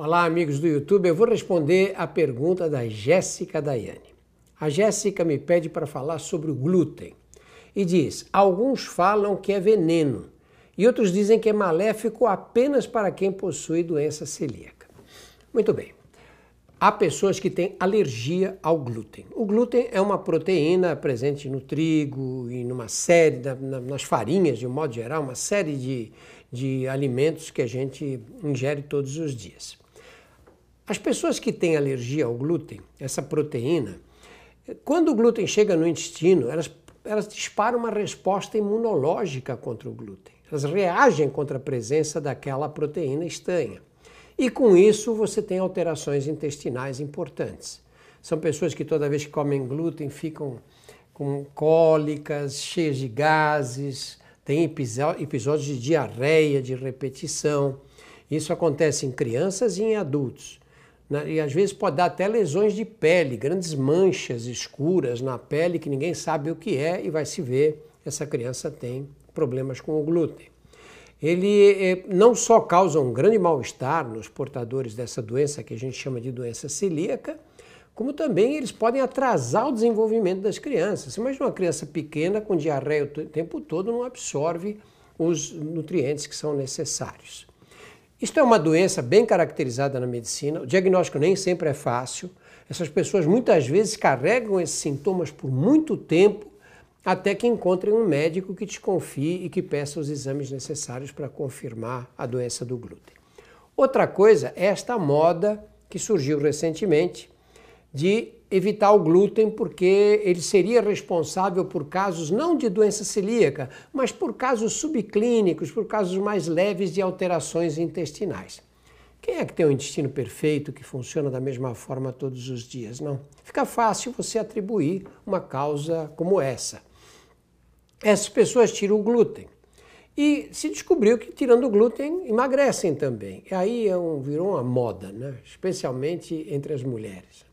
Olá, amigos do YouTube. Eu vou responder a pergunta da Jéssica Daiane. A Jéssica me pede para falar sobre o glúten e diz: alguns falam que é veneno e outros dizem que é maléfico apenas para quem possui doença celíaca. Muito bem. Há pessoas que têm alergia ao glúten. O glúten é uma proteína presente no trigo e numa série, nas farinhas de um modo geral, uma série de, de alimentos que a gente ingere todos os dias. As pessoas que têm alergia ao glúten, essa proteína, quando o glúten chega no intestino, elas, elas disparam uma resposta imunológica contra o glúten. Elas reagem contra a presença daquela proteína estanha. E com isso você tem alterações intestinais importantes. São pessoas que toda vez que comem glúten ficam com cólicas, cheias de gases, tem episódios de diarreia, de repetição. Isso acontece em crianças e em adultos. Né? E às vezes pode dar até lesões de pele, grandes manchas escuras na pele que ninguém sabe o que é e vai se ver essa criança tem problemas com o glúten. Ele eh, não só causa um grande mal-estar nos portadores dessa doença que a gente chama de doença celíaca, como também eles podem atrasar o desenvolvimento das crianças. Imagina uma criança pequena com diarreia o tempo todo não absorve os nutrientes que são necessários. Isto é uma doença bem caracterizada na medicina, o diagnóstico nem sempre é fácil. Essas pessoas muitas vezes carregam esses sintomas por muito tempo até que encontrem um médico que desconfie e que peça os exames necessários para confirmar a doença do glúten. Outra coisa é esta moda que surgiu recentemente de evitar o glúten porque ele seria responsável por casos não de doença celíaca, mas por casos subclínicos, por casos mais leves de alterações intestinais. Quem é que tem um intestino perfeito que funciona da mesma forma todos os dias? Não. Fica fácil você atribuir uma causa como essa. Essas pessoas tiram o glúten. E se descobriu que tirando o glúten emagrecem também. E aí é um, virou uma moda, né? especialmente entre as mulheres.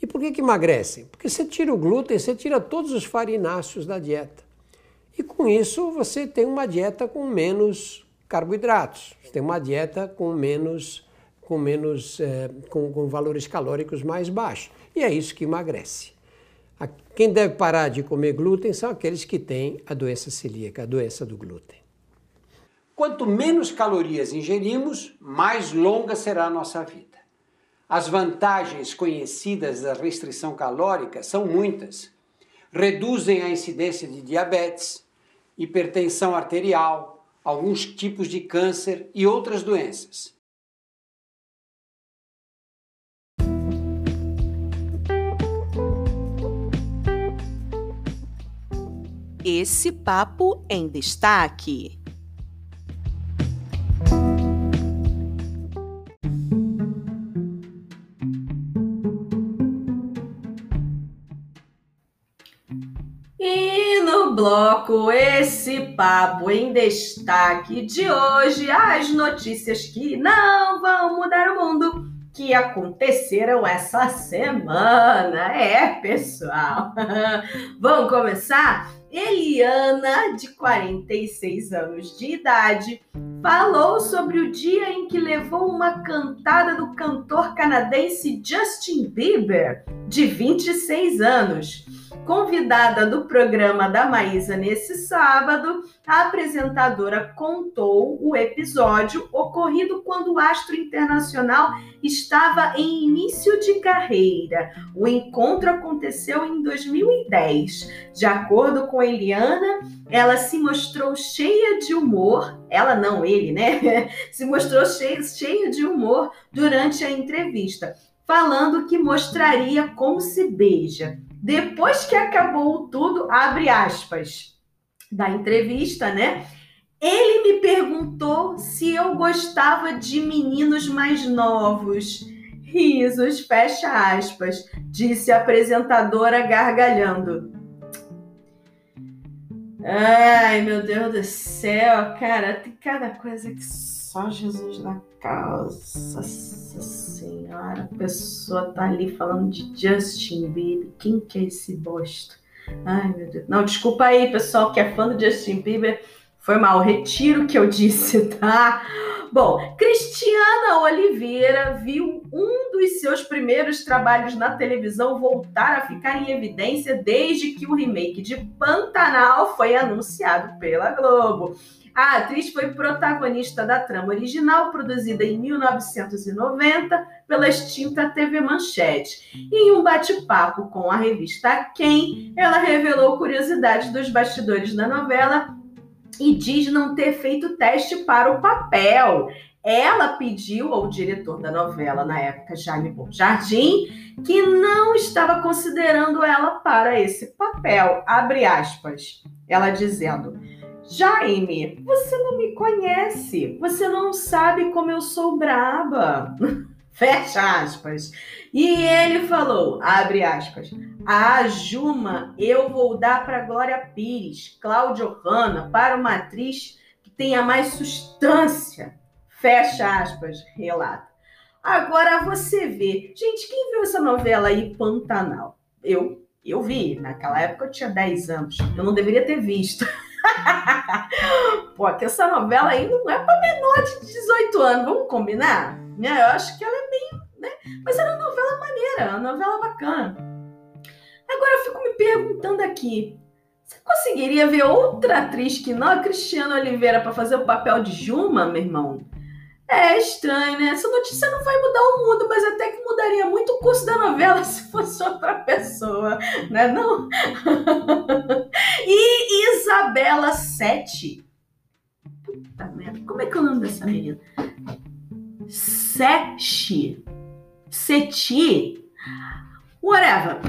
E por que, que emagrecem? Porque você tira o glúten, você tira todos os farináceos da dieta. E com isso você tem uma dieta com menos carboidratos, você tem uma dieta com menos, com, menos é, com, com valores calóricos mais baixos. E é isso que emagrece. Quem deve parar de comer glúten são aqueles que têm a doença celíaca, a doença do glúten. Quanto menos calorias ingerimos, mais longa será a nossa vida. As vantagens conhecidas da restrição calórica são muitas. Reduzem a incidência de diabetes, hipertensão arterial, alguns tipos de câncer e outras doenças. Esse papo em destaque. Bloco esse papo em destaque de hoje, as notícias que não vão mudar o mundo, que aconteceram essa semana. É, pessoal. Vamos começar? Eliana, de 46 anos de idade, falou sobre o dia em que levou uma cantada do cantor canadense Justin Bieber, de 26 anos. Convidada do programa da Maísa nesse sábado, a apresentadora contou o episódio ocorrido quando o astro internacional estava em início de carreira. O encontro aconteceu em 2010. De acordo com Eliana, ela se mostrou cheia de humor, ela não, ele, né? se mostrou cheia, cheia de humor durante a entrevista, falando que mostraria como se beija. Depois que acabou tudo, abre aspas, da entrevista, né? Ele me perguntou se eu gostava de meninos mais novos. Risos, fecha aspas, disse a apresentadora gargalhando. Ai, meu Deus do céu, cara, tem cada coisa que só Jesus na causa. Nossa senhora, a pessoa tá ali falando de Justin Bieber. Quem que é esse bosta? Ai, meu Deus. Não, desculpa aí, pessoal que é fã do Justin Bieber. Foi mal, retiro o que eu disse, tá? Bom, Cristiana Oliveira viu um dos seus primeiros trabalhos na televisão voltar a ficar em evidência desde que o remake de Pantanal foi anunciado pela Globo. A atriz foi protagonista da trama original, produzida em 1990 pela extinta TV Manchete. em um bate-papo com a revista Quem, ela revelou curiosidades dos bastidores da novela e diz não ter feito teste para o papel. Ela pediu ao diretor da novela, na época, Jaime Bom Jardim, que não estava considerando ela para esse papel. Abre aspas. Ela dizendo Jaime, você não me conhece, você não sabe como eu sou braba. Fecha aspas. E ele falou, abre aspas, a Juma eu vou dar para Glória Pires, Cláudio Hanna, para uma atriz que tenha mais substância. Fecha aspas, relata. Agora você vê. Gente, quem viu essa novela aí, Pantanal? Eu, eu vi. Naquela época eu tinha 10 anos. Eu não deveria ter visto. Pô, que essa novela aí não é para menor de 18 anos, vamos combinar? Né? Eu acho que ela é bem. Né? Mas era uma novela maneira, uma novela bacana. Agora eu fico me perguntando aqui. Você conseguiria ver outra atriz que não a Cristiana Oliveira para fazer o papel de Juma, meu irmão? É estranho, né? Essa notícia não vai mudar o mundo, mas até que mudaria muito o curso da novela se fosse outra pessoa, né? Não? e Isabela Sete. Puta merda, como é que é o nome dessa menina? Sete. Seti. Whatever.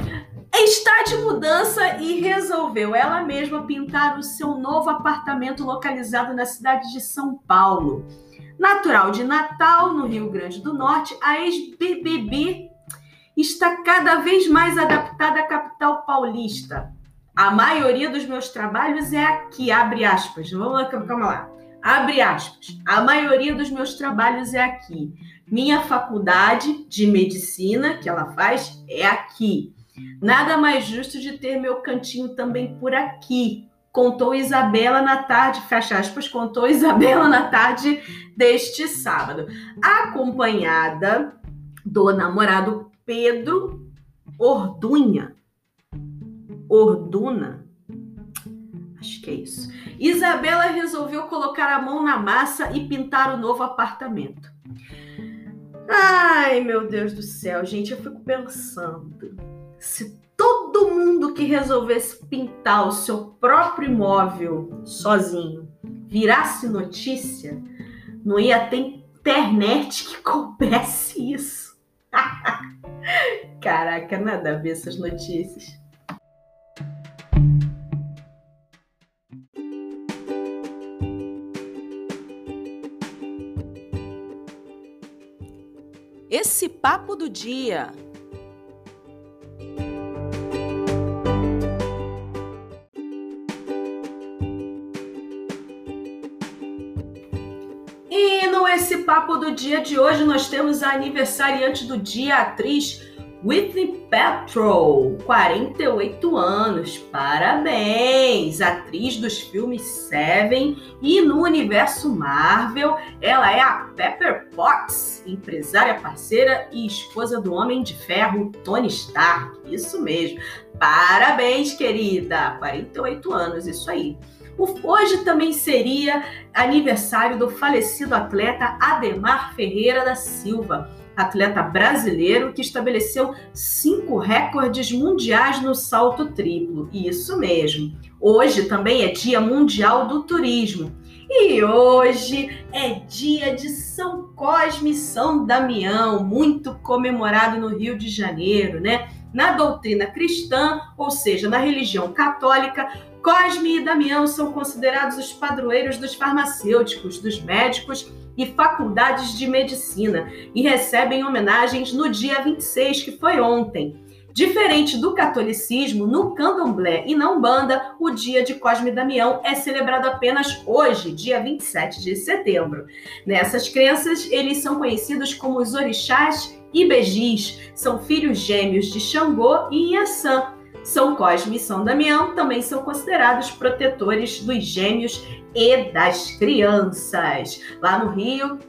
Está de mudança e resolveu ela mesma pintar o seu novo apartamento localizado na cidade de São Paulo. Natural de Natal, no Rio Grande do Norte, a ex-BBB está cada vez mais adaptada à capital paulista. A maioria dos meus trabalhos é aqui, abre aspas. Vamos lá, calma lá. Abre aspas. A maioria dos meus trabalhos é aqui. Minha faculdade de medicina, que ela faz, é aqui. Nada mais justo de ter meu cantinho também por aqui contou Isabela na tarde, fecha aspas, contou Isabela na tarde deste sábado, acompanhada do namorado Pedro Ordunha. Orduna? Acho que é isso. Isabela resolveu colocar a mão na massa e pintar o novo apartamento. Ai, meu Deus do céu, gente, eu fico pensando. Se todo mundo que resolvesse pintar o seu próprio imóvel sozinho virasse notícia, não ia ter internet que coubesse isso. Caraca, nada a ver essas notícias. Esse papo do dia. Esse papo do dia de hoje, nós temos a aniversariante do dia, a atriz Whitney Petrol, 48 anos, parabéns! Atriz dos filmes Seven e no universo Marvel, ela é a Pepper Potts, empresária parceira e esposa do Homem de Ferro Tony Stark. Isso mesmo. Parabéns, querida! 48 anos, isso aí. Hoje também seria aniversário do falecido atleta Ademar Ferreira da Silva atleta brasileiro que estabeleceu cinco recordes mundiais no salto triplo. Isso mesmo. Hoje também é Dia Mundial do Turismo. E hoje é dia de São Cosme e São Damião, muito comemorado no Rio de Janeiro, né? Na doutrina cristã, ou seja, na religião católica, Cosme e Damião são considerados os padroeiros dos farmacêuticos, dos médicos e faculdades de medicina e recebem homenagens no dia 26, que foi ontem. Diferente do catolicismo, no candomblé e na Umbanda, o dia de Cosme e Damião é celebrado apenas hoje, dia 27 de setembro. Nessas crenças, eles são conhecidos como os orixás e begis, são filhos gêmeos de Xangô e Inhaçã, são Cosme e São Damião também são considerados protetores dos gêmeos e das crianças. Lá no Rio,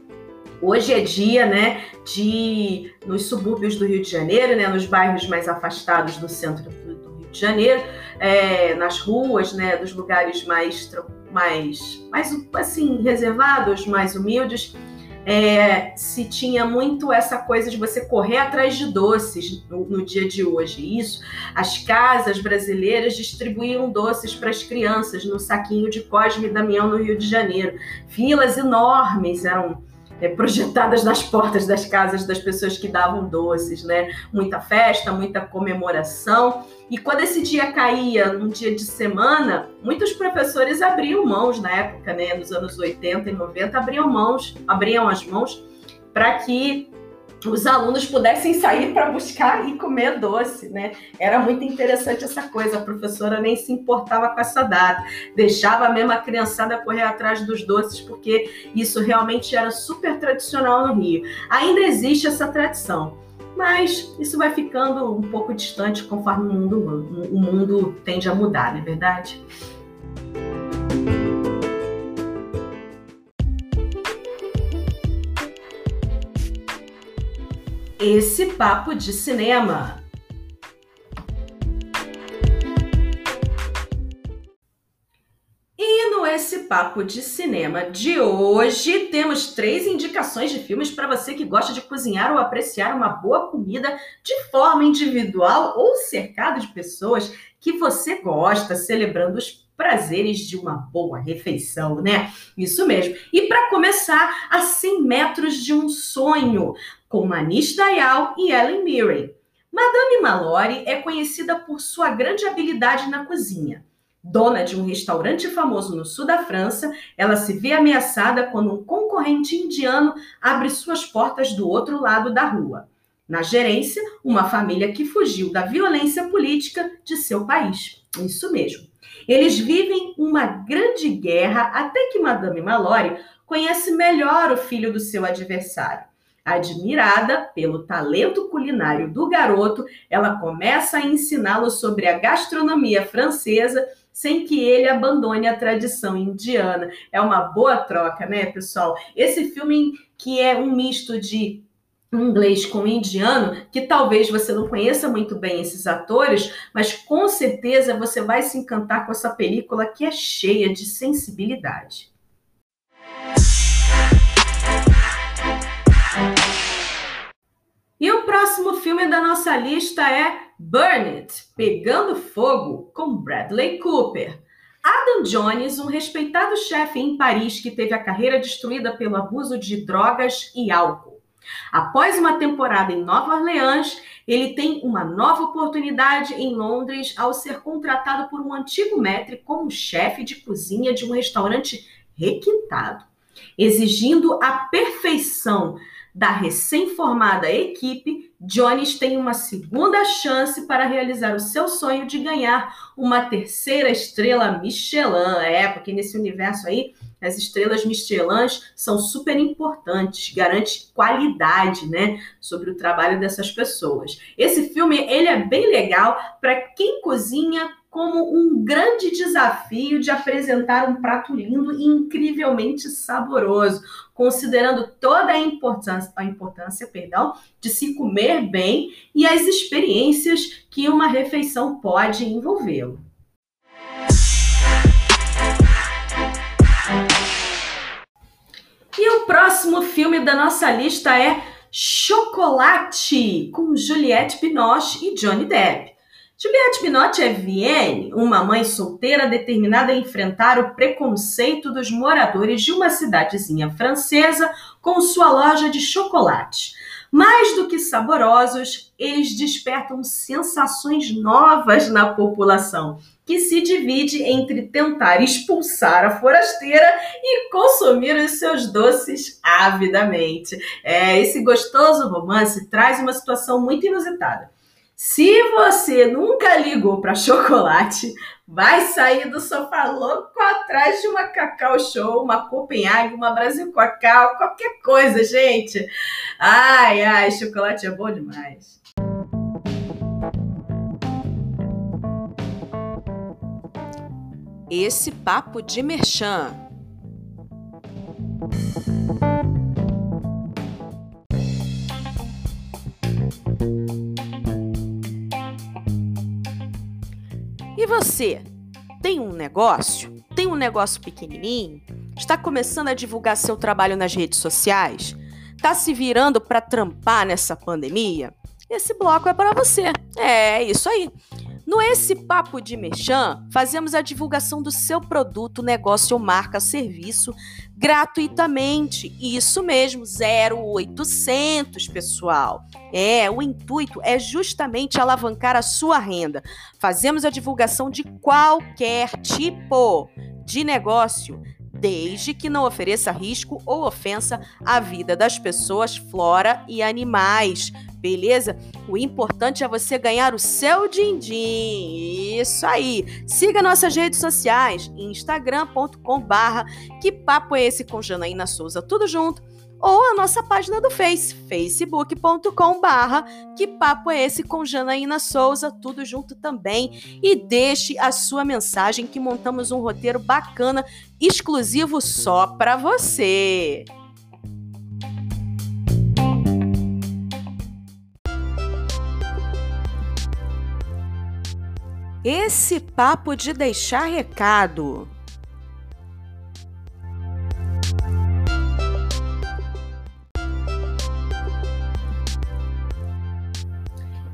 Hoje é dia, né, de nos subúrbios do Rio de Janeiro, né, nos bairros mais afastados do centro do, Rio de Janeiro, é, nas ruas, né, dos lugares mais mais mais assim reservados, mais humildes, é, se tinha muito essa coisa de você correr atrás de doces no, no dia de hoje. Isso, as casas brasileiras distribuíam doces para as crianças no saquinho de Cosme e Damião no Rio de Janeiro. Filas enormes eram é, projetadas nas portas das casas das pessoas que davam doces, né? Muita festa, muita comemoração. E quando esse dia caía, num dia de semana, muitos professores abriam mãos na época, né? Nos anos 80 e 90, abriam mãos, abriam as mãos para que os alunos pudessem sair para buscar e comer doce, né? Era muito interessante essa coisa. A professora nem se importava com essa data, deixava mesmo a criançada correr atrás dos doces, porque isso realmente era super tradicional no Rio. Ainda existe essa tradição, mas isso vai ficando um pouco distante conforme o mundo, o mundo tende a mudar, não é verdade? Esse papo de cinema. E no Esse Papo de Cinema de hoje, temos três indicações de filmes para você que gosta de cozinhar ou apreciar uma boa comida de forma individual ou cercado de pessoas que você gosta, celebrando os prazeres de uma boa refeição, né? Isso mesmo. E para começar, a 100 metros de um sonho, com Manish Dayal e Ellen Mirren. Madame Mallory é conhecida por sua grande habilidade na cozinha. Dona de um restaurante famoso no sul da França, ela se vê ameaçada quando um concorrente indiano abre suas portas do outro lado da rua. Na gerência, uma família que fugiu da violência política de seu país. Isso mesmo. Eles vivem uma grande guerra até que Madame Mallory conhece melhor o filho do seu adversário. Admirada pelo talento culinário do garoto, ela começa a ensiná-lo sobre a gastronomia francesa sem que ele abandone a tradição indiana. É uma boa troca, né, pessoal? Esse filme que é um misto de inglês com indiano, que talvez você não conheça muito bem esses atores, mas com certeza você vai se encantar com essa película que é cheia de sensibilidade. Próximo filme da nossa lista é Burn It Pegando Fogo, com Bradley Cooper. Adam Jones, um respeitado chefe em Paris que teve a carreira destruída pelo abuso de drogas e álcool. Após uma temporada em Nova Orleans, ele tem uma nova oportunidade em Londres ao ser contratado por um antigo maître como chefe de cozinha de um restaurante requintado, exigindo a perfeição da recém-formada equipe, Jones tem uma segunda chance para realizar o seu sonho de ganhar uma terceira estrela Michelin. É, porque nesse universo aí, as estrelas Michelin são super importantes, garante qualidade, né, sobre o trabalho dessas pessoas. Esse filme, ele é bem legal para quem cozinha como um grande desafio de apresentar um prato lindo e incrivelmente saboroso, considerando toda a importância, a importância perdão, de se comer bem e as experiências que uma refeição pode envolvê-lo. E o próximo filme da nossa lista é Chocolate, com Juliette Binoche e Johnny Depp. Juliette Binotti é Vienne, uma mãe solteira determinada a enfrentar o preconceito dos moradores de uma cidadezinha francesa com sua loja de chocolate. Mais do que saborosos, eles despertam sensações novas na população, que se divide entre tentar expulsar a forasteira e consumir os seus doces avidamente. É, esse gostoso romance traz uma situação muito inusitada se você nunca ligou para chocolate, vai sair do sofá louco atrás de uma Cacau Show, uma Copenhague, uma Brasil Cacau, qualquer coisa, gente. Ai, ai, chocolate é bom demais. Esse papo de merchan. Você? Tem um negócio? Tem um negócio pequenininho? Está começando a divulgar seu trabalho nas redes sociais? Está se virando para trampar nessa pandemia? Esse bloco é para você. É isso aí. No Esse Papo de Merchan, fazemos a divulgação do seu produto, negócio ou marca, serviço gratuitamente. Isso mesmo, 0800, pessoal. É, o intuito é justamente alavancar a sua renda. Fazemos a divulgação de qualquer tipo de negócio desde que não ofereça risco ou ofensa à vida das pessoas, flora e animais. Beleza? O importante é você ganhar o seu din-din. Isso aí. Siga nossas redes sociais, instagram.com barra que papo é esse com Janaína Souza, tudo junto ou a nossa página do Face, facebook.com barra que papo é esse com Janaína Souza, tudo junto também. E deixe a sua mensagem que montamos um roteiro bacana, exclusivo só para você. Esse papo de deixar recado.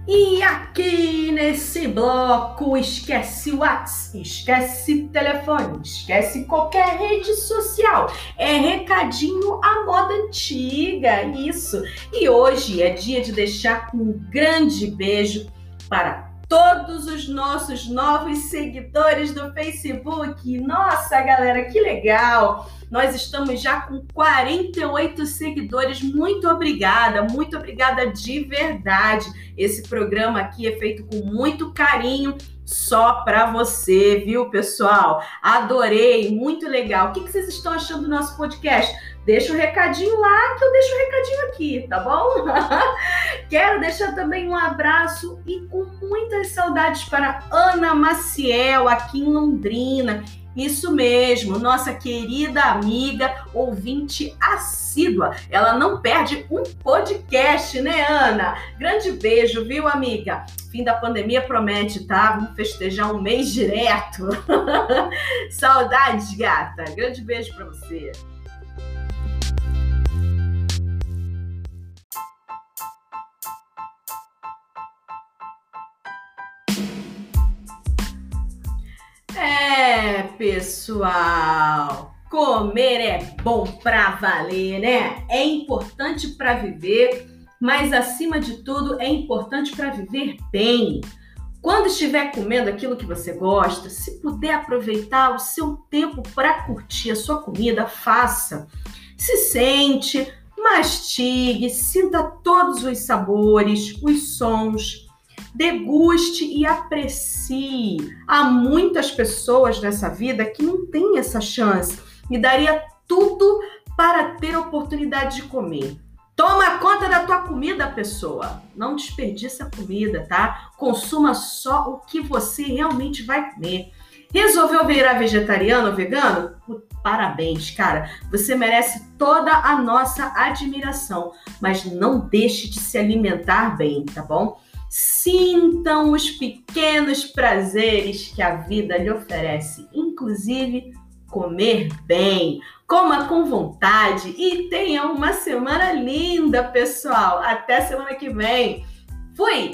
E aqui nesse bloco, esquece WhatsApp, esquece telefone, esquece qualquer rede social. É recadinho à moda antiga, isso. E hoje é dia de deixar um grande beijo para todos os nossos novos seguidores do Facebook. Nossa, galera, que legal! Nós estamos já com 48 seguidores. Muito obrigada, muito obrigada de verdade. Esse programa aqui é feito com muito carinho só para você, viu, pessoal? Adorei, muito legal. O que vocês estão achando do nosso podcast? Deixa o um recadinho lá que eu deixo o um recadinho aqui, tá bom? Quero deixar também um abraço e com muitas saudades para Ana Maciel, aqui em Londrina. Isso mesmo, nossa querida amiga, ouvinte assídua. Ela não perde um podcast, né, Ana? Grande beijo, viu, amiga? Fim da pandemia promete, tá? Vamos festejar um mês direto. Saudades, gata. Grande beijo para você. É, pessoal, comer é bom pra valer, né? É importante para viver, mas acima de tudo é importante para viver bem. Quando estiver comendo aquilo que você gosta, se puder aproveitar o seu tempo para curtir a sua comida, faça. Se sente mastigue, sinta todos os sabores, os sons, deguste e aprecie. Há muitas pessoas nessa vida que não têm essa chance e daria tudo para ter a oportunidade de comer. Toma conta da tua comida, pessoa. Não desperdiça a comida, tá? Consuma só o que você realmente vai comer. Resolveu virar vegetariano ou vegano? Parabéns, cara. Você merece toda a nossa admiração, mas não deixe de se alimentar bem, tá bom? Sintam os pequenos prazeres que a vida lhe oferece, inclusive comer bem. Coma com vontade e tenha uma semana linda, pessoal. Até semana que vem. Fui!